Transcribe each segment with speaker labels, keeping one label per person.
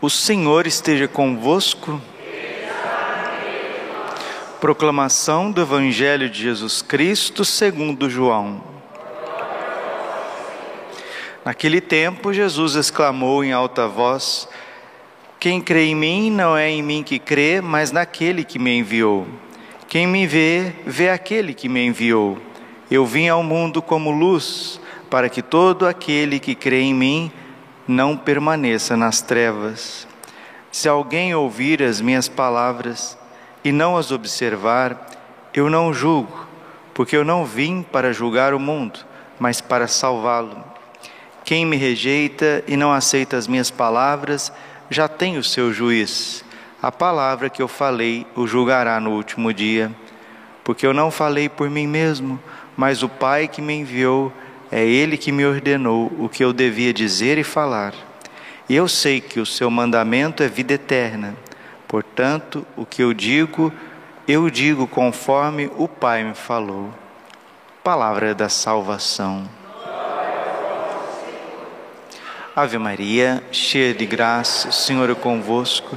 Speaker 1: O Senhor esteja convosco. Proclamação do Evangelho de Jesus Cristo segundo João. Naquele tempo, Jesus exclamou em alta voz: Quem crê em mim não é em mim que crê, mas naquele que me enviou. Quem me vê, vê aquele que me enviou. Eu vim ao mundo como luz, para que todo aquele que crê em mim não permaneça nas trevas. Se alguém ouvir as minhas palavras e não as observar, eu não julgo, porque eu não vim para julgar o mundo, mas para salvá-lo. Quem me rejeita e não aceita as minhas palavras, já tem o seu juiz. A palavra que eu falei o julgará no último dia. Porque eu não falei por mim mesmo, mas o Pai que me enviou é Ele que me ordenou o que eu devia dizer e falar. E eu sei que o seu mandamento é vida eterna. Portanto, o que eu digo, eu digo conforme o Pai me falou. Palavra da salvação. Ave Maria, cheia de graça, o Senhor é convosco.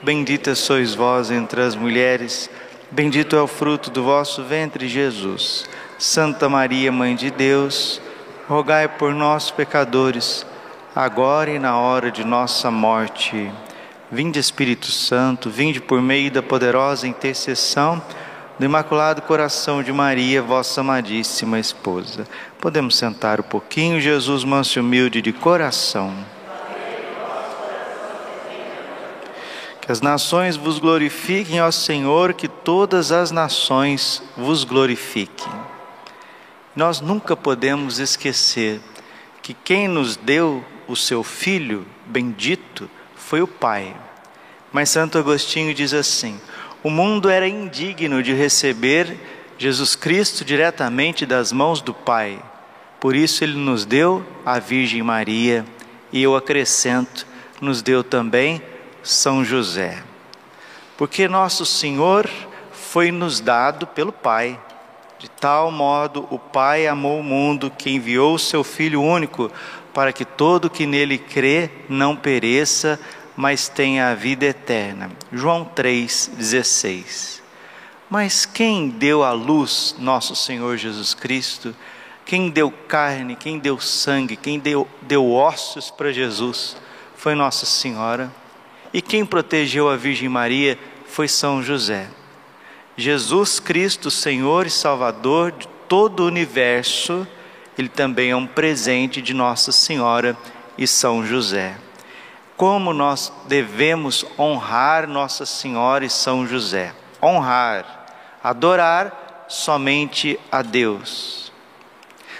Speaker 1: Bendita sois vós entre as mulheres, bendito é o fruto do vosso ventre, Jesus. Santa Maria, Mãe de Deus, rogai por nós, pecadores, agora e na hora de nossa morte. Vinde, Espírito Santo, vinde por meio da poderosa intercessão do Imaculado Coração de Maria, vossa amadíssima esposa. Podemos sentar um pouquinho, Jesus, manso e humilde de coração. Que as nações vos glorifiquem, ó Senhor, que todas as nações vos glorifiquem. Nós nunca podemos esquecer que quem nos deu o seu Filho bendito foi o Pai. Mas Santo Agostinho diz assim: o mundo era indigno de receber Jesus Cristo diretamente das mãos do Pai. Por isso ele nos deu a Virgem Maria e eu acrescento, nos deu também São José. Porque nosso Senhor foi nos dado pelo Pai. De tal modo o Pai amou o mundo que enviou o seu Filho único, para que todo que nele crê não pereça, mas tenha a vida eterna. João 3,16. Mas quem deu à luz nosso Senhor Jesus Cristo? Quem deu carne, quem deu sangue, quem deu, deu ossos para Jesus? Foi Nossa Senhora. E quem protegeu a Virgem Maria foi São José. Jesus Cristo, Senhor e Salvador de todo o universo, ele também é um presente de Nossa Senhora e São José. Como nós devemos honrar Nossa Senhora e São José? Honrar, adorar somente a Deus.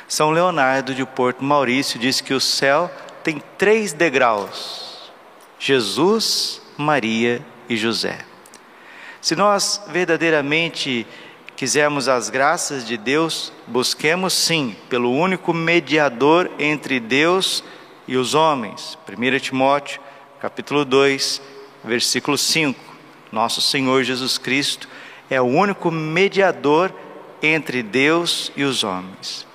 Speaker 1: São Leonardo de Porto Maurício diz que o céu tem três degraus: Jesus, Maria e José. Se nós verdadeiramente quisermos as graças de Deus, busquemos sim pelo único mediador entre Deus e os homens. 1 Timóteo, capítulo 2, versículo 5. Nosso Senhor Jesus Cristo é o único mediador entre Deus e os homens.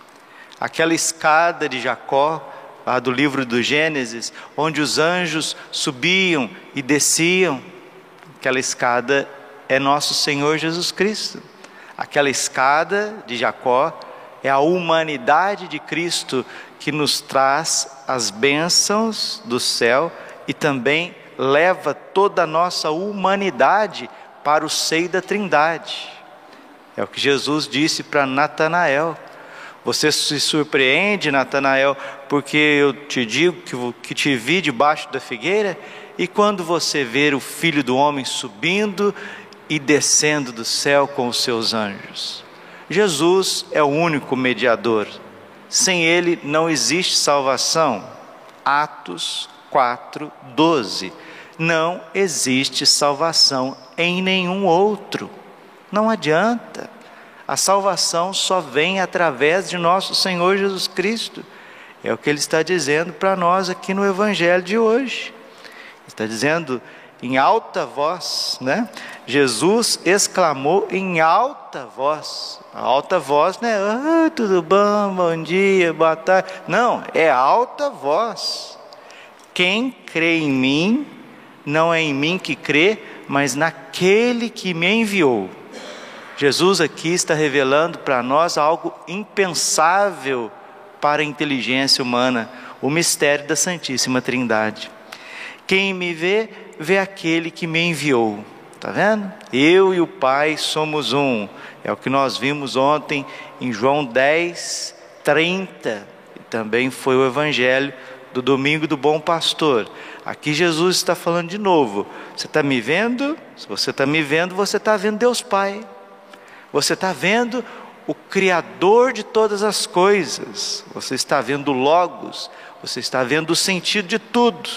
Speaker 1: Aquela escada de Jacó, lá do livro do Gênesis, onde os anjos subiam e desciam, aquela escada é nosso Senhor Jesus Cristo. Aquela escada de Jacó é a humanidade de Cristo que nos traz as bênçãos do céu e também leva toda a nossa humanidade para o seio da Trindade. É o que Jesus disse para Natanael. Você se surpreende, Natanael, porque eu te digo que, que te vi debaixo da figueira, e quando você ver o filho do homem subindo e descendo do céu com os seus anjos. Jesus é o único mediador. Sem ele não existe salvação. Atos 4, 12. Não existe salvação em nenhum outro. Não adianta. A salvação só vem através de nosso Senhor Jesus Cristo. É o que ele está dizendo para nós aqui no Evangelho de hoje. Está dizendo em alta voz, né? Jesus exclamou em alta voz. Alta voz não é ah, tudo bom, bom dia, boa tarde. Não, é alta voz. Quem crê em mim, não é em mim que crê, mas naquele que me enviou. Jesus aqui está revelando para nós algo impensável para a inteligência humana, o mistério da Santíssima Trindade. Quem me vê, vê aquele que me enviou. Está vendo? Eu e o Pai somos um. É o que nós vimos ontem em João 10, 30. E também foi o Evangelho do domingo do bom pastor. Aqui Jesus está falando de novo. Você está me vendo? Se você está me vendo, você está vendo Deus Pai. Você está vendo o Criador de todas as coisas. Você está vendo Logos. Você está vendo o sentido de tudo.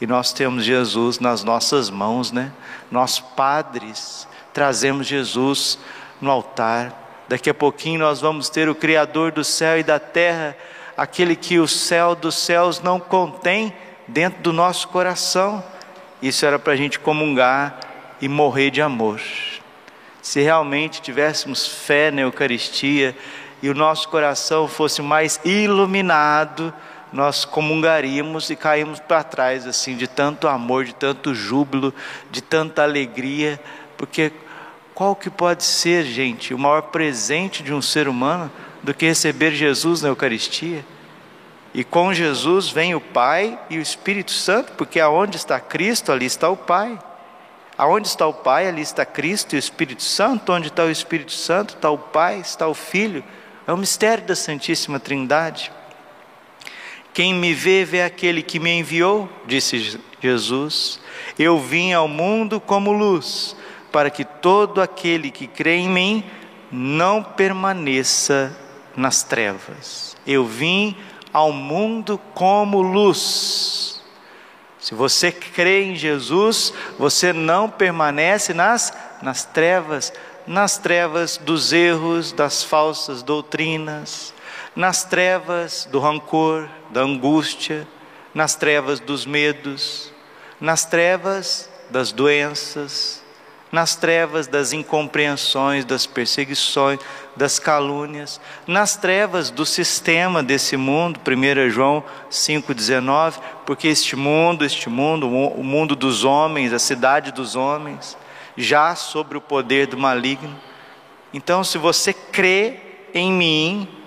Speaker 1: E nós temos Jesus nas nossas mãos, né? Nós padres trazemos Jesus no altar. Daqui a pouquinho nós vamos ter o Criador do céu e da terra aquele que o céu dos céus não contém dentro do nosso coração. Isso era para a gente comungar e morrer de amor. Se realmente tivéssemos fé na Eucaristia e o nosso coração fosse mais iluminado, nós comungaríamos e caímos para trás assim de tanto amor, de tanto júbilo, de tanta alegria, porque qual que pode ser, gente, o maior presente de um ser humano do que receber Jesus na Eucaristia. E com Jesus vem o Pai e o Espírito Santo, porque aonde está Cristo, ali está o Pai. Aonde está o Pai, ali está Cristo e o Espírito Santo. Onde está o Espírito Santo, está o Pai, está o Filho. É o mistério da Santíssima Trindade. Quem me vê, vê aquele que me enviou, disse Jesus. Eu vim ao mundo como luz, para que todo aquele que crê em mim não permaneça nas trevas. Eu vim ao mundo como luz. Se você crê em Jesus, você não permanece nas, nas trevas, nas trevas dos erros, das falsas doutrinas, nas trevas do rancor, da angústia, nas trevas dos medos, nas trevas das doenças, nas trevas das incompreensões, das perseguições, das calúnias, nas trevas do sistema desse mundo, 1 João 5,19, porque este mundo, este mundo, o mundo dos homens, a cidade dos homens, já sobre o poder do maligno. Então, se você crê em mim,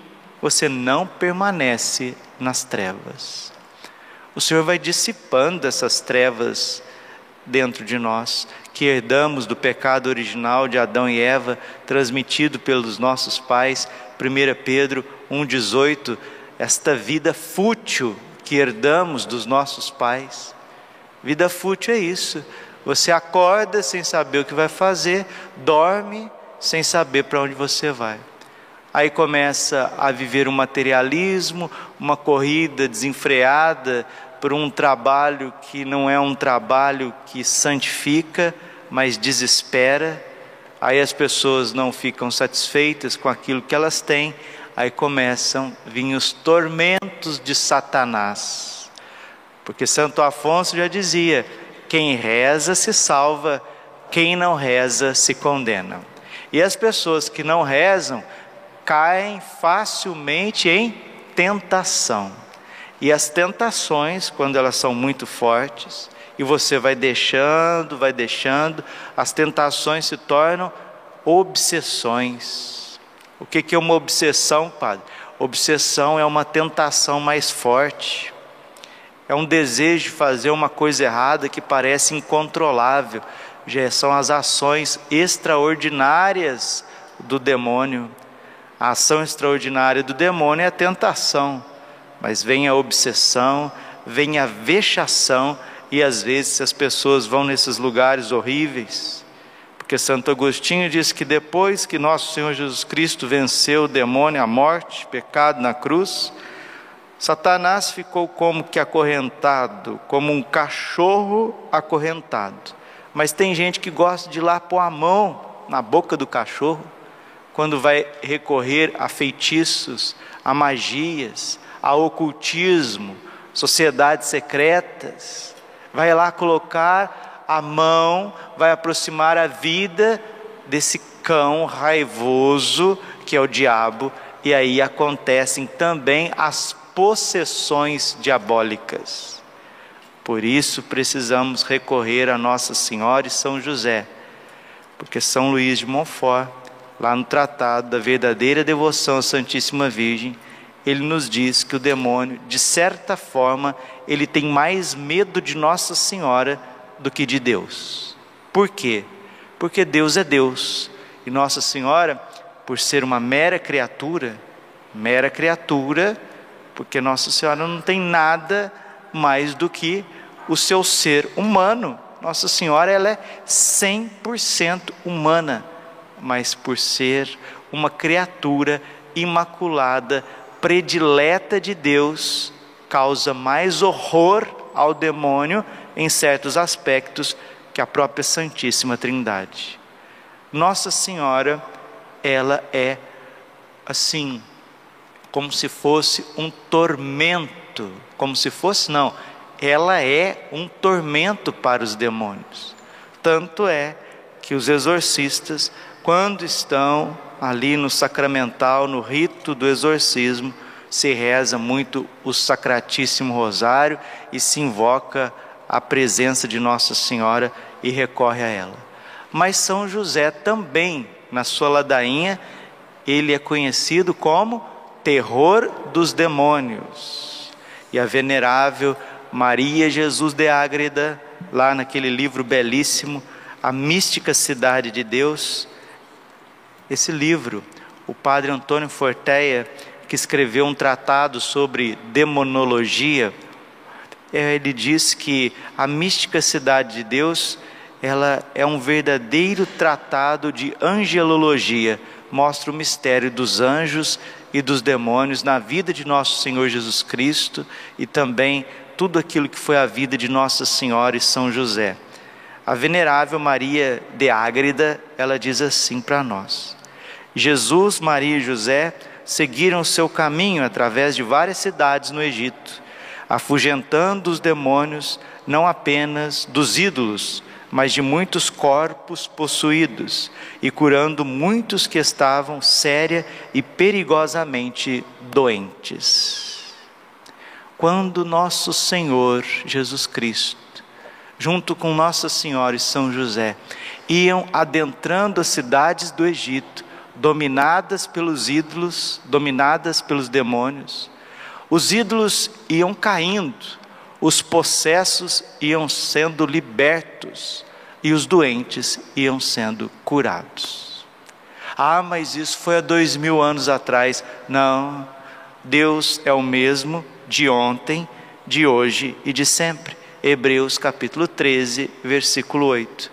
Speaker 1: você não permanece nas trevas. O Senhor vai dissipando essas trevas dentro de nós que herdamos do pecado original de Adão e Eva, transmitido pelos nossos pais, 1 Pedro 1,18, esta vida fútil que herdamos dos nossos pais. Vida fútil é isso. Você acorda sem saber o que vai fazer, dorme sem saber para onde você vai. Aí começa a viver um materialismo, uma corrida desenfreada por um trabalho que não é um trabalho que santifica, mas desespera. Aí as pessoas não ficam satisfeitas com aquilo que elas têm, aí começam a vir os tormentos de Satanás. Porque Santo Afonso já dizia: quem reza se salva, quem não reza se condena. E as pessoas que não rezam caem facilmente em tentação. E as tentações, quando elas são muito fortes, e você vai deixando, vai deixando, as tentações se tornam obsessões. O que é uma obsessão, padre? Obsessão é uma tentação mais forte, é um desejo de fazer uma coisa errada que parece incontrolável, já são as ações extraordinárias do demônio. A ação extraordinária do demônio é a tentação mas vem a obsessão, vem a vexação, e às vezes as pessoas vão nesses lugares horríveis, porque Santo Agostinho diz que depois que nosso Senhor Jesus Cristo venceu o demônio, a morte, pecado na cruz, Satanás ficou como que acorrentado, como um cachorro acorrentado. Mas tem gente que gosta de ir lá pôr a mão na boca do cachorro, quando vai recorrer a feitiços, a magias, a ocultismo, sociedades secretas, vai lá colocar a mão, vai aproximar a vida desse cão raivoso que é o diabo, e aí acontecem também as possessões diabólicas. Por isso precisamos recorrer a Nossa Senhora e São José, porque São Luís de Montfort, lá no Tratado da Verdadeira Devoção à Santíssima Virgem, ele nos diz que o demônio, de certa forma, ele tem mais medo de Nossa Senhora do que de Deus. Por quê? Porque Deus é Deus e Nossa Senhora, por ser uma mera criatura, mera criatura, porque Nossa Senhora não tem nada mais do que o seu ser humano. Nossa Senhora ela é 100% humana, mas por ser uma criatura imaculada, predileta de Deus, causa mais horror ao demônio em certos aspectos que a própria Santíssima Trindade. Nossa Senhora, ela é assim, como se fosse um tormento, como se fosse, não, ela é um tormento para os demônios. Tanto é que os exorcistas, quando estão ali no sacramental, no rito do exorcismo, se reza muito o Sacratíssimo Rosário e se invoca a presença de Nossa Senhora e recorre a ela. Mas São José também, na sua ladainha, ele é conhecido como terror dos demônios. E a venerável Maria Jesus de Ágreda, lá naquele livro belíssimo, A Mística Cidade de Deus, esse livro, o padre Antônio Forteia, que escreveu um tratado sobre demonologia, ele diz que a mística cidade de Deus, ela é um verdadeiro tratado de angelologia, mostra o mistério dos anjos e dos demônios na vida de nosso Senhor Jesus Cristo e também tudo aquilo que foi a vida de Nossa Senhora e São José. A venerável Maria de Ágreda, ela diz assim para nós: Jesus, Maria e José seguiram seu caminho através de várias cidades no Egito, afugentando os demônios não apenas dos ídolos, mas de muitos corpos possuídos e curando muitos que estavam séria e perigosamente doentes. Quando nosso Senhor Jesus Cristo, junto com Nossa Senhora e São José, iam adentrando as cidades do Egito, dominadas pelos ídolos, dominadas pelos demônios. Os ídolos iam caindo, os possessos iam sendo libertos e os doentes iam sendo curados. Ah, mas isso foi há dois mil anos atrás. Não, Deus é o mesmo de ontem, de hoje e de sempre. Hebreus capítulo 13, versículo 8.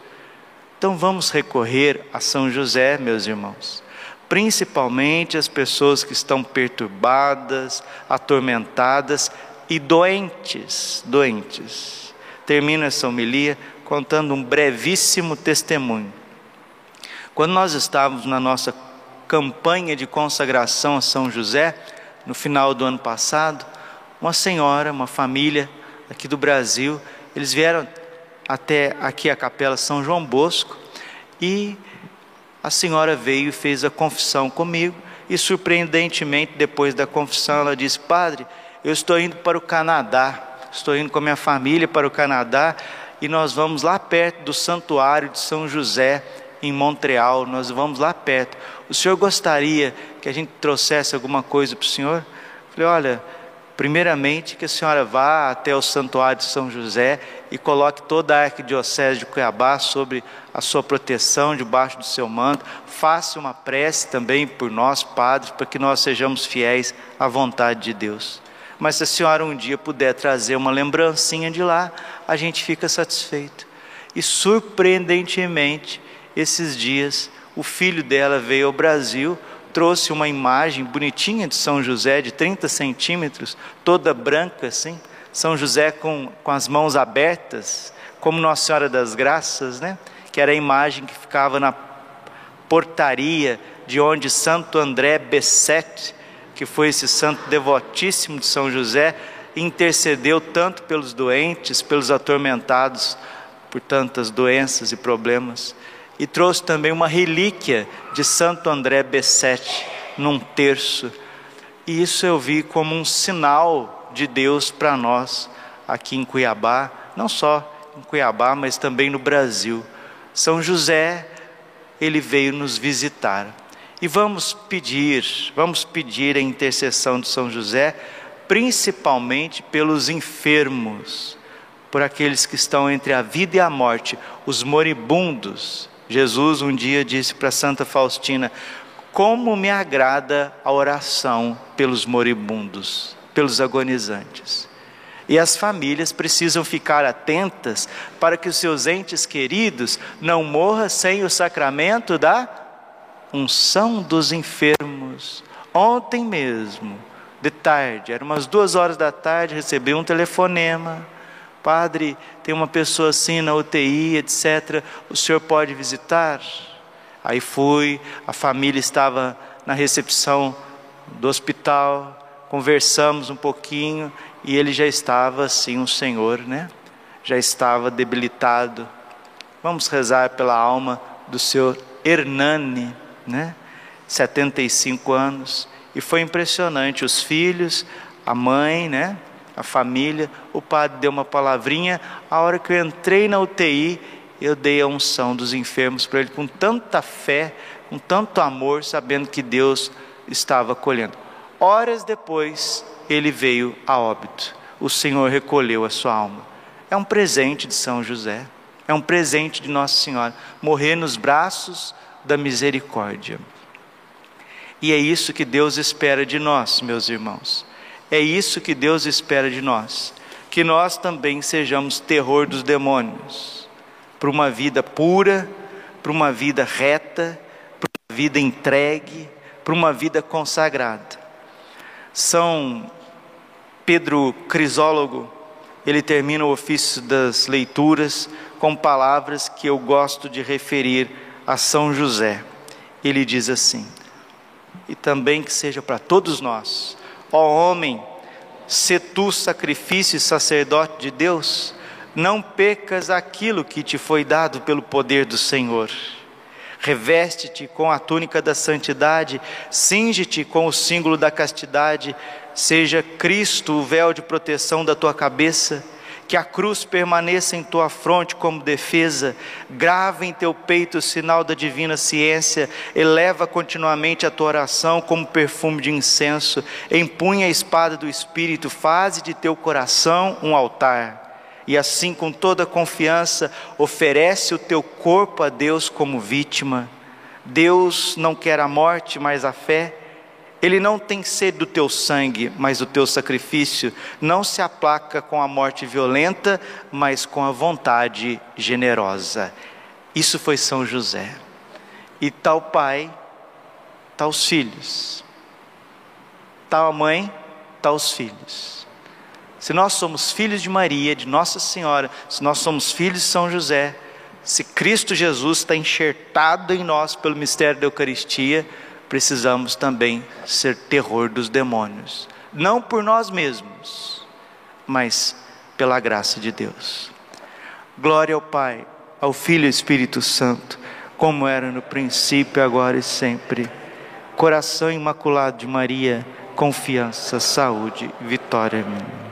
Speaker 1: Então vamos recorrer a São José, meus irmãos principalmente as pessoas que estão perturbadas, atormentadas e doentes, doentes. Termino essa homilia contando um brevíssimo testemunho. Quando nós estávamos na nossa campanha de consagração a São José, no final do ano passado, uma senhora, uma família aqui do Brasil, eles vieram até aqui a Capela São João Bosco e a senhora veio e fez a confissão comigo, e surpreendentemente, depois da confissão, ela disse: Padre, eu estou indo para o Canadá, estou indo com a minha família para o Canadá, e nós vamos lá perto do Santuário de São José, em Montreal, nós vamos lá perto. O senhor gostaria que a gente trouxesse alguma coisa para o senhor? Eu falei: Olha Primeiramente, que a senhora vá até o Santuário de São José e coloque toda a Arquidiocese de Cuiabá sobre a sua proteção, debaixo do seu manto. Faça uma prece também por nós, padres, para que nós sejamos fiéis à vontade de Deus. Mas se a senhora um dia puder trazer uma lembrancinha de lá, a gente fica satisfeito. E surpreendentemente, esses dias, o filho dela veio ao Brasil trouxe uma imagem bonitinha de São José, de 30 centímetros, toda branca assim, São José com, com as mãos abertas, como Nossa Senhora das Graças, né? que era a imagem que ficava na portaria de onde Santo André Besset, que foi esse santo devotíssimo de São José, intercedeu tanto pelos doentes, pelos atormentados por tantas doenças e problemas e trouxe também uma relíquia de Santo André Besset num terço. E isso eu vi como um sinal de Deus para nós aqui em Cuiabá, não só em Cuiabá, mas também no Brasil. São José, ele veio nos visitar. E vamos pedir, vamos pedir a intercessão de São José, principalmente pelos enfermos, por aqueles que estão entre a vida e a morte, os moribundos. Jesus um dia disse para Santa Faustina: Como me agrada a oração pelos moribundos, pelos agonizantes. E as famílias precisam ficar atentas para que os seus entes queridos não morram sem o sacramento da unção dos enfermos. Ontem mesmo, de tarde, eram umas duas horas da tarde, recebi um telefonema. Padre, tem uma pessoa assim na UTI, etc. O senhor pode visitar? Aí fui, a família estava na recepção do hospital, conversamos um pouquinho e ele já estava assim, um senhor, né? Já estava debilitado. Vamos rezar pela alma do senhor Hernani, né? 75 anos. E foi impressionante, os filhos, a mãe, né? A família, o padre deu uma palavrinha. A hora que eu entrei na UTI, eu dei a unção dos enfermos para ele com tanta fé, com tanto amor, sabendo que Deus estava acolhendo. Horas depois, ele veio a óbito. O Senhor recolheu a sua alma. É um presente de São José, é um presente de Nossa Senhora, morrer nos braços da misericórdia. E é isso que Deus espera de nós, meus irmãos. É isso que Deus espera de nós. Que nós também sejamos terror dos demônios, para uma vida pura, para uma vida reta, para uma vida entregue, para uma vida consagrada. São Pedro Crisólogo, ele termina o ofício das leituras com palavras que eu gosto de referir a São José. Ele diz assim: E também que seja para todos nós, ó homem, se tu sacrifício e sacerdote de Deus, não pecas aquilo que te foi dado pelo poder do Senhor. Reveste-te com a túnica da santidade, cinge-te com o símbolo da castidade, seja Cristo o véu de proteção da tua cabeça que a cruz permaneça em tua fronte como defesa, grava em teu peito o sinal da divina ciência, eleva continuamente a tua oração como perfume de incenso, empunha a espada do Espírito, faze de teu coração um altar. E assim, com toda confiança, oferece o teu corpo a Deus como vítima. Deus não quer a morte, mas a fé. Ele não tem sede do teu sangue, mas o teu sacrifício não se aplaca com a morte violenta, mas com a vontade generosa. Isso foi São José. E tal pai, tal os filhos. Tal mãe, tal os filhos. Se nós somos filhos de Maria, de Nossa Senhora, se nós somos filhos de São José, se Cristo Jesus está enxertado em nós pelo mistério da Eucaristia, precisamos também ser terror dos demônios, não por nós mesmos, mas pela graça de Deus. Glória ao Pai, ao Filho e ao Espírito Santo, como era no princípio, agora e sempre. Coração imaculado de Maria, confiança, saúde, vitória minha.